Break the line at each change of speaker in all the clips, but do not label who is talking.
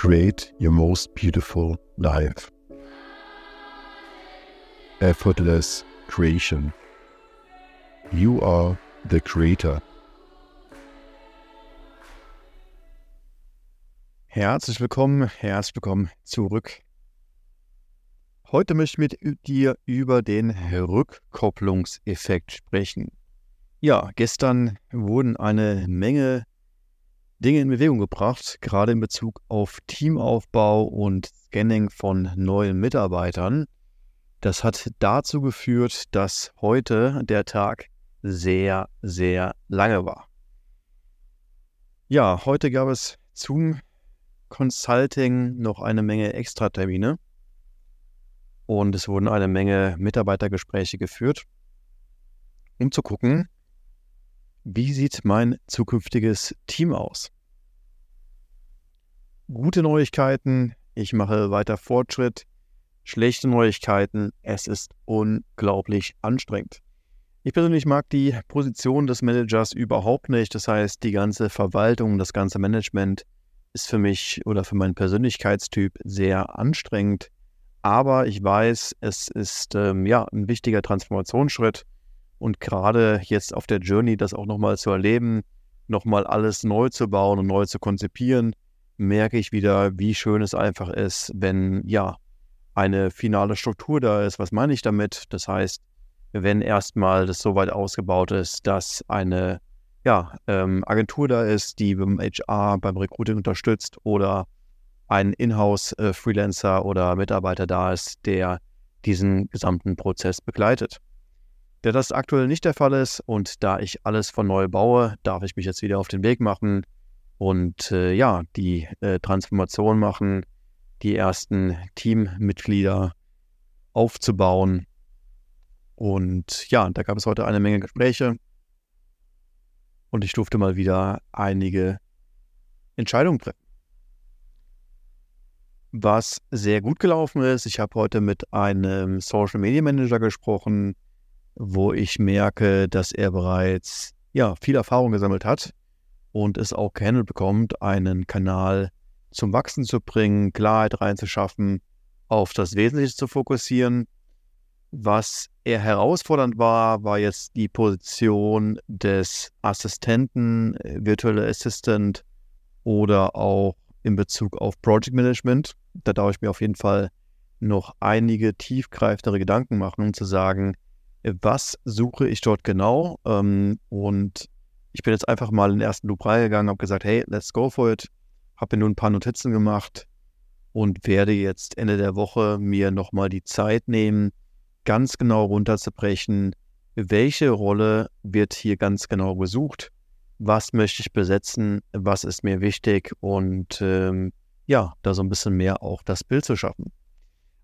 create your most beautiful life. Effortless creation. You are the creator.
Herzlich willkommen, herzlich willkommen zurück. Heute möchte ich mit dir über den Rückkopplungseffekt sprechen. Ja, gestern wurden eine Menge Dinge in Bewegung gebracht, gerade in Bezug auf Teamaufbau und Scanning von neuen Mitarbeitern. Das hat dazu geführt, dass heute der Tag sehr, sehr lange war. Ja, heute gab es zum Consulting noch eine Menge Extratermine und es wurden eine Menge Mitarbeitergespräche geführt, um zu gucken, wie sieht mein zukünftiges Team aus? Gute Neuigkeiten, ich mache weiter Fortschritt. Schlechte Neuigkeiten, es ist unglaublich anstrengend. Ich persönlich mag die Position des Managers überhaupt nicht. Das heißt, die ganze Verwaltung, das ganze Management ist für mich oder für meinen Persönlichkeitstyp sehr anstrengend. Aber ich weiß, es ist ähm, ja ein wichtiger Transformationsschritt und gerade jetzt auf der Journey, das auch nochmal zu erleben, nochmal alles neu zu bauen und neu zu konzipieren, merke ich wieder, wie schön es einfach ist, wenn ja eine finale Struktur da ist. Was meine ich damit? Das heißt, wenn erstmal das so weit ausgebaut ist, dass eine ja, ähm, Agentur da ist, die beim HR, beim Recruiting unterstützt oder ein Inhouse-Freelancer äh, oder Mitarbeiter da ist, der diesen gesamten Prozess begleitet der das aktuell nicht der Fall ist. Und da ich alles von neu baue, darf ich mich jetzt wieder auf den Weg machen und äh, ja, die äh, Transformation machen, die ersten Teammitglieder aufzubauen. Und ja, da gab es heute eine Menge Gespräche und ich durfte mal wieder einige Entscheidungen treffen. Was sehr gut gelaufen ist, ich habe heute mit einem Social Media Manager gesprochen, wo ich merke, dass er bereits ja, viel Erfahrung gesammelt hat und es auch gehandelt bekommt, einen Kanal zum Wachsen zu bringen, Klarheit reinzuschaffen, auf das Wesentliche zu fokussieren. Was eher herausfordernd war, war jetzt die Position des Assistenten, äh, virtuelle Assistant oder auch in Bezug auf Project Management. Da darf ich mir auf jeden Fall noch einige tiefgreifendere Gedanken machen, um zu sagen, was suche ich dort genau. Ähm, und ich bin jetzt einfach mal in den ersten Loop reingegangen, habe gesagt, hey, let's go for it. Habe mir nun ein paar Notizen gemacht und werde jetzt Ende der Woche mir nochmal die Zeit nehmen, ganz genau runterzubrechen, welche Rolle wird hier ganz genau gesucht, was möchte ich besetzen, was ist mir wichtig und ähm, ja, da so ein bisschen mehr auch das Bild zu schaffen.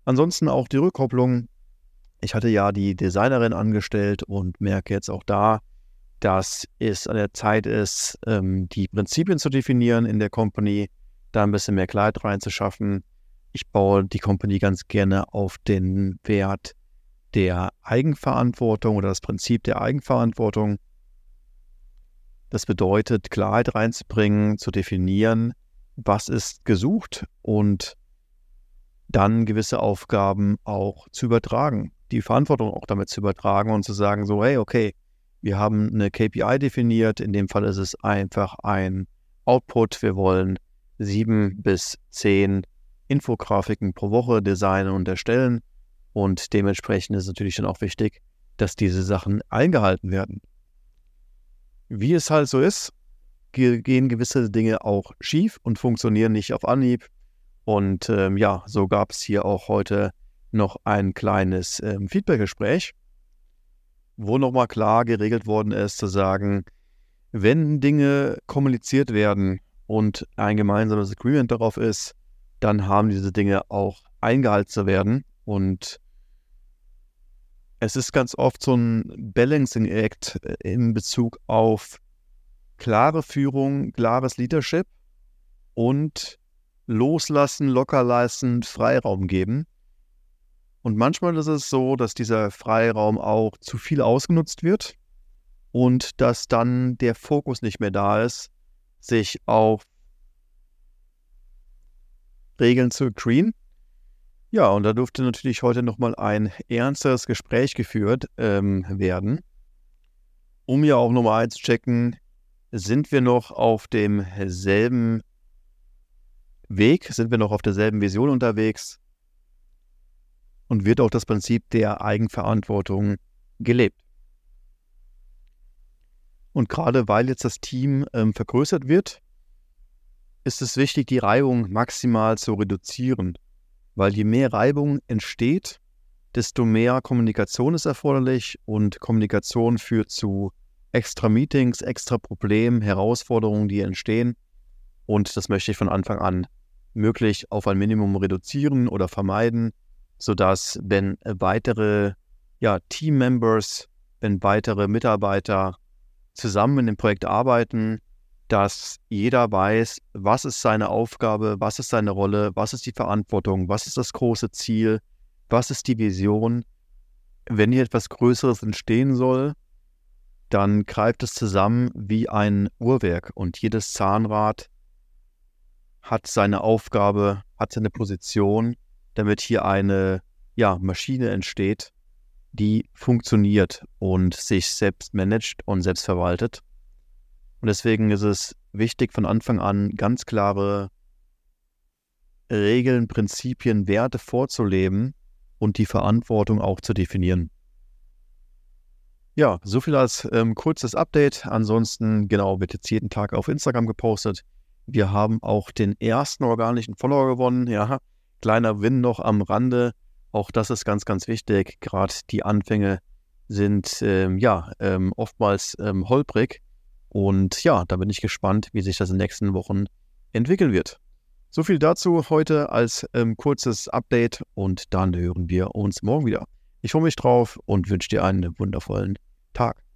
Ansonsten auch die Rückkopplung ich hatte ja die Designerin angestellt und merke jetzt auch da, dass es an der Zeit ist, ähm, die Prinzipien zu definieren in der Company, da ein bisschen mehr Klarheit reinzuschaffen. Ich baue die Company ganz gerne auf den Wert der Eigenverantwortung oder das Prinzip der Eigenverantwortung. Das bedeutet, Klarheit reinzubringen, zu definieren, was ist gesucht und dann gewisse Aufgaben auch zu übertragen die Verantwortung auch damit zu übertragen und zu sagen, so, hey, okay, wir haben eine KPI definiert. In dem Fall ist es einfach ein Output. Wir wollen sieben bis zehn Infografiken pro Woche designen und erstellen. Und dementsprechend ist es natürlich dann auch wichtig, dass diese Sachen eingehalten werden. Wie es halt so ist, gehen gewisse Dinge auch schief und funktionieren nicht auf Anhieb. Und ähm, ja, so gab es hier auch heute noch ein kleines ähm, Feedbackgespräch, wo nochmal klar geregelt worden ist, zu sagen, wenn Dinge kommuniziert werden und ein gemeinsames Agreement darauf ist, dann haben diese Dinge auch eingehalten zu werden. Und es ist ganz oft so ein Balancing Act äh, in Bezug auf klare Führung, klares Leadership und loslassen, lockerlassen, Freiraum geben. Und manchmal ist es so, dass dieser Freiraum auch zu viel ausgenutzt wird und dass dann der Fokus nicht mehr da ist, sich auf Regeln zu Green. Ja, und da durfte natürlich heute nochmal ein ernstes Gespräch geführt ähm, werden, um ja auch nochmal einzuchecken, sind wir noch auf demselben Weg, sind wir noch auf derselben Vision unterwegs und wird auch das Prinzip der Eigenverantwortung gelebt. Und gerade weil jetzt das Team ähm, vergrößert wird, ist es wichtig, die Reibung maximal zu reduzieren. Weil je mehr Reibung entsteht, desto mehr Kommunikation ist erforderlich und Kommunikation führt zu extra Meetings, extra Problemen, Herausforderungen, die entstehen. Und das möchte ich von Anfang an möglich auf ein Minimum reduzieren oder vermeiden, sodass, wenn weitere ja, Team-Members, wenn weitere Mitarbeiter zusammen in dem Projekt arbeiten, dass jeder weiß, was ist seine Aufgabe, was ist seine Rolle, was ist die Verantwortung, was ist das große Ziel, was ist die Vision. Wenn hier etwas Größeres entstehen soll, dann greift es zusammen wie ein Uhrwerk und jedes Zahnrad hat seine Aufgabe, hat seine Position, damit hier eine ja, Maschine entsteht, die funktioniert und sich selbst managt und selbst verwaltet. Und deswegen ist es wichtig, von Anfang an ganz klare Regeln, Prinzipien, Werte vorzuleben und die Verantwortung auch zu definieren. Ja, so viel als ähm, kurzes Update. Ansonsten, genau, wird jetzt jeden Tag auf Instagram gepostet. Wir haben auch den ersten organischen Follower gewonnen. Ja, kleiner Win noch am Rande. Auch das ist ganz, ganz wichtig. Gerade die Anfänge sind ähm, ja ähm, oftmals ähm, holprig. Und ja, da bin ich gespannt, wie sich das in den nächsten Wochen entwickeln wird. So viel dazu heute als ähm, kurzes Update und dann hören wir uns morgen wieder. Ich freue mich drauf und wünsche dir einen wundervollen Tag.